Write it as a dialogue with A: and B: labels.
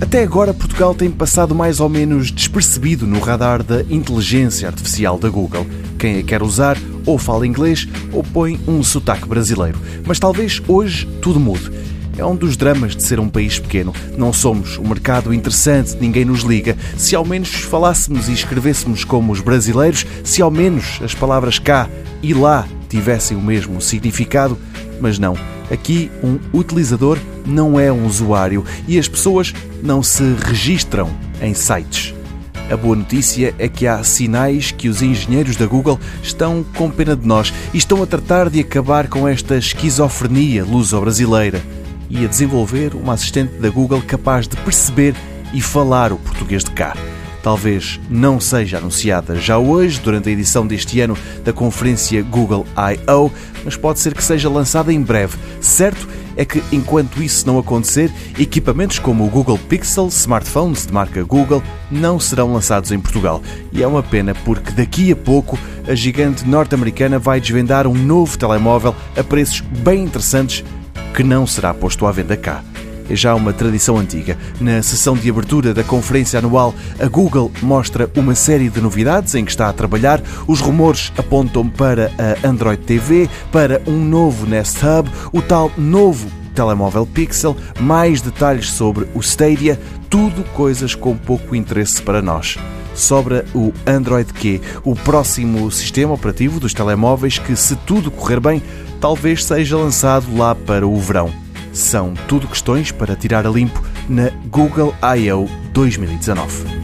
A: Até agora, Portugal tem passado mais ou menos despercebido no radar da inteligência artificial da Google. Quem a quer usar ou fala inglês ou põe um sotaque brasileiro. Mas talvez hoje tudo mude. É um dos dramas de ser um país pequeno. Não somos um mercado interessante, ninguém nos liga. Se ao menos falássemos e escrevêssemos como os brasileiros, se ao menos as palavras cá e lá tivessem o mesmo significado, mas não. Aqui, um utilizador não é um usuário e as pessoas não se registram em sites. A boa notícia é que há sinais que os engenheiros da Google estão com pena de nós e estão a tratar de acabar com esta esquizofrenia luso-brasileira e a desenvolver uma assistente da Google capaz de perceber e falar o português de cá talvez não seja anunciada já hoje, durante a edição deste ano da conferência Google I.O., mas pode ser que seja lançada em breve. Certo é que, enquanto isso não acontecer, equipamentos como o Google Pixel, smartphones de marca Google, não serão lançados em Portugal. E é uma pena porque daqui a pouco a gigante norte-americana vai desvendar um novo telemóvel a preços bem interessantes que não será posto à venda cá é já uma tradição antiga. Na sessão de abertura da conferência anual, a Google mostra uma série de novidades em que está a trabalhar. Os rumores apontam para a Android TV, para um novo Nest Hub, o tal novo telemóvel Pixel, mais detalhes sobre o Stadia, tudo coisas com pouco interesse para nós. Sobra o Android Q, o próximo sistema operativo dos telemóveis que, se tudo correr bem, talvez seja lançado lá para o verão. São tudo questões para tirar a limpo na Google I.O. 2019.